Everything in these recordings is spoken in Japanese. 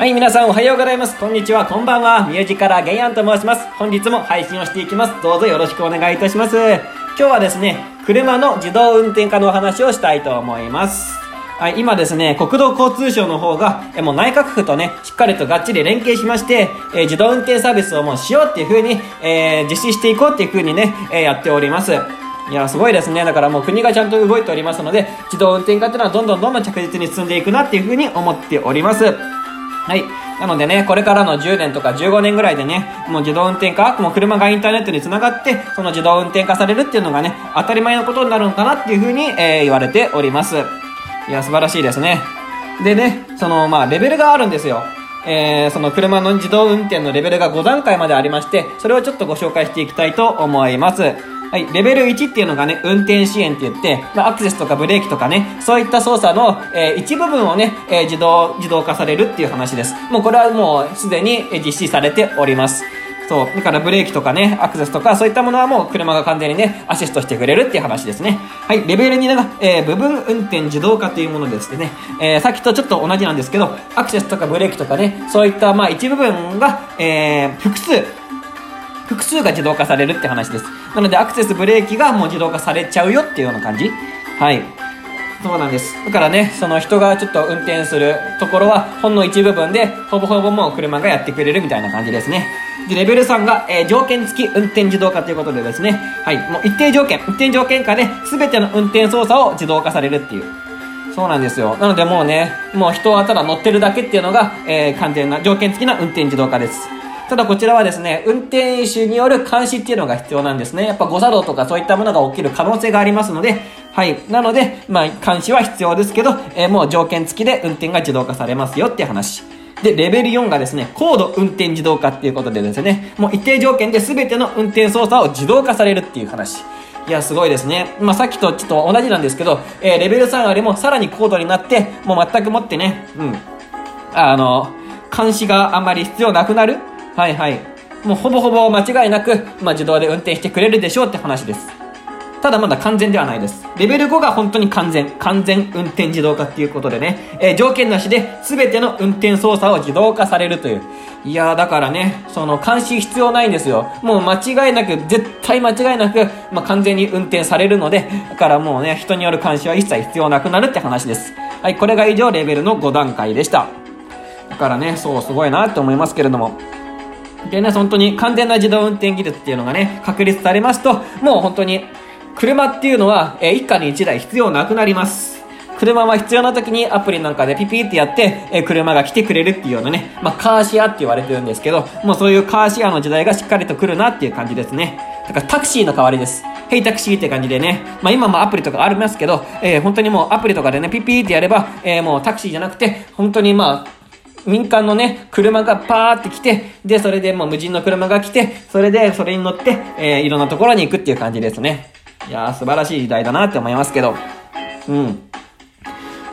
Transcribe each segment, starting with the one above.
はい、皆さんおはようございます。こんにちは、こんばんは。ミュージカラーゲイアンと申します。本日も配信をしていきます。どうぞよろしくお願いいたします。今日はですね、車の自動運転化のお話をしたいと思います。はい、今ですね、国土交通省の方が、えもう内閣府とね、しっかりとがっちり連携しまして、え自動運転サービスをもうしようっていう風に、えー実施していこうっていう風にね、えやっております。いや、すごいですね。だからもう国がちゃんと動いておりますので、自動運転化っていうのはどんどんどんどん着実に進んでいくなっていう風に思っております。はい。なのでね、これからの10年とか15年ぐらいでね、もう自動運転化、もう車がインターネットにつながって、その自動運転化されるっていうのがね、当たり前のことになるのかなっていう風に、えー言われております。いや、素晴らしいですね。でね、その、まあ、レベルがあるんですよ。えー、その車の自動運転のレベルが5段階までありまして、それをちょっとご紹介していきたいと思います。はい、レベル1っていうのがね、運転支援って言って、まあ、アクセスとかブレーキとかね、そういった操作の、えー一部分をね、えー自動、自動化されるっていう話です。もうこれはもうすでに実施されております。そう。だからブレーキとかね、アクセスとかそういったものはもう車が完全にね、アシストしてくれるっていう話ですね。はい。レベル2が、えー部分運転自動化というものですね。えーさっきとちょっと同じなんですけど、アクセスとかブレーキとかね、そういったまあ一部分が、えー複数、複数が自動化されるって話です。なのでアクセスブレーキがもう自動化されちゃうよっていうような感じ。はい。そうなんです。だからね、その人がちょっと運転するところは、ほんの一部分で、ほぼほぼもう車がやってくれるみたいな感じですね。で、レベル3が、えー条件付き運転自動化ということでですね、はい、もう一定条件、一定条件下で、全ての運転操作を自動化されるっていう。そうなんですよ。なのでもうね、もう人はただ乗ってるだけっていうのが、えー完全な条件付きな運転自動化です。ただこちらはですね、運転手による監視っていうのが必要なんですね。やっぱ誤作動とかそういったものが起きる可能性がありますので、はい。なので、まあ、監視は必要ですけど、えーもう条件付きで運転が自動化されますよっていう話。で、レベル4がですね、高度運転自動化っていうことでですね、もう一定条件で全ての運転操作を自動化されるっていう話。いや、すごいですね。まあ、さっきとちょっと同じなんですけど、えーレベル3よりもさらに高度になって、もう全くもってね、うん。あの、監視があんまり必要なくなるはいはい。もうほぼほぼ間違いなく、まあ、自動で運転してくれるでしょうって話です。ただまだ完全ではないです。レベル5が本当に完全、完全運転自動化っていうことでね、えー条件なしで全ての運転操作を自動化されるという。いやーだからね、その監視必要ないんですよ。もう間違いなく、絶対間違いなく、まあ、完全に運転されるので、だからもうね、人による監視は一切必要なくなるって話です。はい、これが以上レベルの5段階でした。だからね、そう、すごいなって思いますけれども。でね、本当に完全な自動運転技術っていうのがね、確立されますと、もう本当に、車っていうのは、えー一家に一台必要なくなります。車は必要な時にアプリなんかでピピってやって、えー車が来てくれるっていうようなね、まあ、カーシアって言われてるんですけど、もうそういうカーシェアの時代がしっかりと来るなっていう感じですね。だからタクシーの代わりです。ヘイタクシーって感じでね、まあ今もアプリとかありますけど、えー本当にもうアプリとかでね、ピピーってやれば、えーもうタクシーじゃなくて、本当にまあ、民間のね、車がパーって来て、で、それでもう無人の車が来て、それで、それに乗って、えーいろんなところに行くっていう感じですね。いやー、素晴らしい時代だなって思いますけど。うん。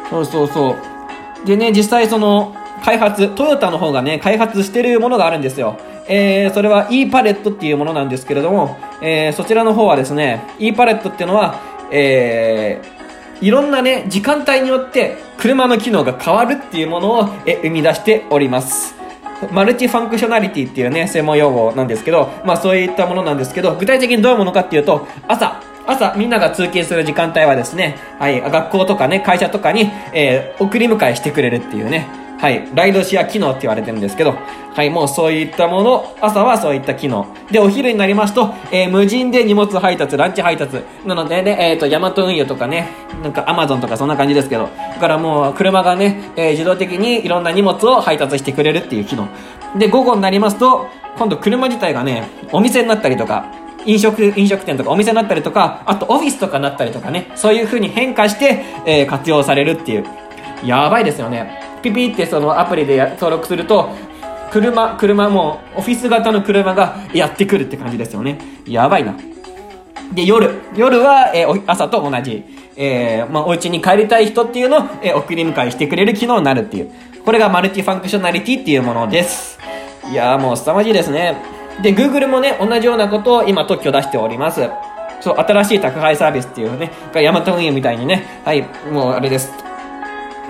そうそうそう。でね、実際その、開発、トヨタの方がね、開発してるものがあるんですよ。えー、それは e パレットっていうものなんですけれども、えー、そちらの方はですね、e パレットっていうのは、えー、いろんなね、時間帯によって車の機能が変わるっていうものをえ生み出しております。マルチファンクショナリティっていうね、専門用語なんですけど、まあそういったものなんですけど、具体的にどういうものかっていうと、朝、朝みんなが通勤する時間帯はですね、はい、学校とかね、会社とかに、えー送り迎えしてくれるっていうね、はい、ライドシェア機能って言われてるんですけど、はい、もうそういったもの、朝はそういった機能。で、お昼になりますと、えー無人で荷物配達、ランチ配達。なのでね、えっ、と、ヤマト運輸とかね、なんかアマゾンとかそんな感じですけど、だからもう車がね、えー自動的にいろんな荷物を配達してくれるっていう機能。で、午後になりますと、今度車自体がね、お店になったりとか、飲食、飲食店とかお店になったりとか、あとオフィスとかになったりとかね、そういう風に変化して、え活用されるっていう。やばいですよね。ピピってそのアプリで登録すると、車、車もオフィス型の車がやってくるって感じですよね。やばいな。で、夜。夜は、えー朝と同じ。えーまあ、お家に帰りたい人っていうのを、えー送り迎えしてくれる機能になるっていう。これがマルチファンクショナリティっていうものです。いやーもう凄まじいですね。で、Google もね、同じようなことを今特許出しております。そう、新しい宅配サービスっていうね、がヤマト運輸みたいにね、はい、もうあれです。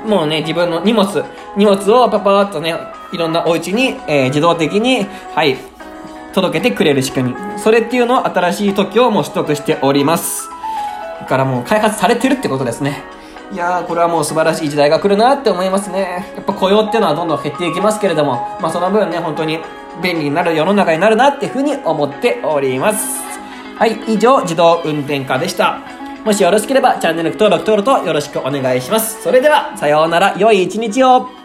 もうね、自分の荷物、荷物をパパーっとね、いろんなお家に、えー、自動的に、はい、届けてくれる仕組み。それっていうのを新しい特許をもう取得しております。だからもう開発されてるってことですね。いやー、これはもう素晴らしい時代が来るなって思いますね。やっぱ雇用っていうのはどんどん減っていきますけれども、まあその分ね、本当に便利になる世の中になるなっていうふうに思っております。はい、以上、自動運転化でした。もしよろしければチャンネル登録登録とよろしくお願いします。それでは、さようなら、良い一日を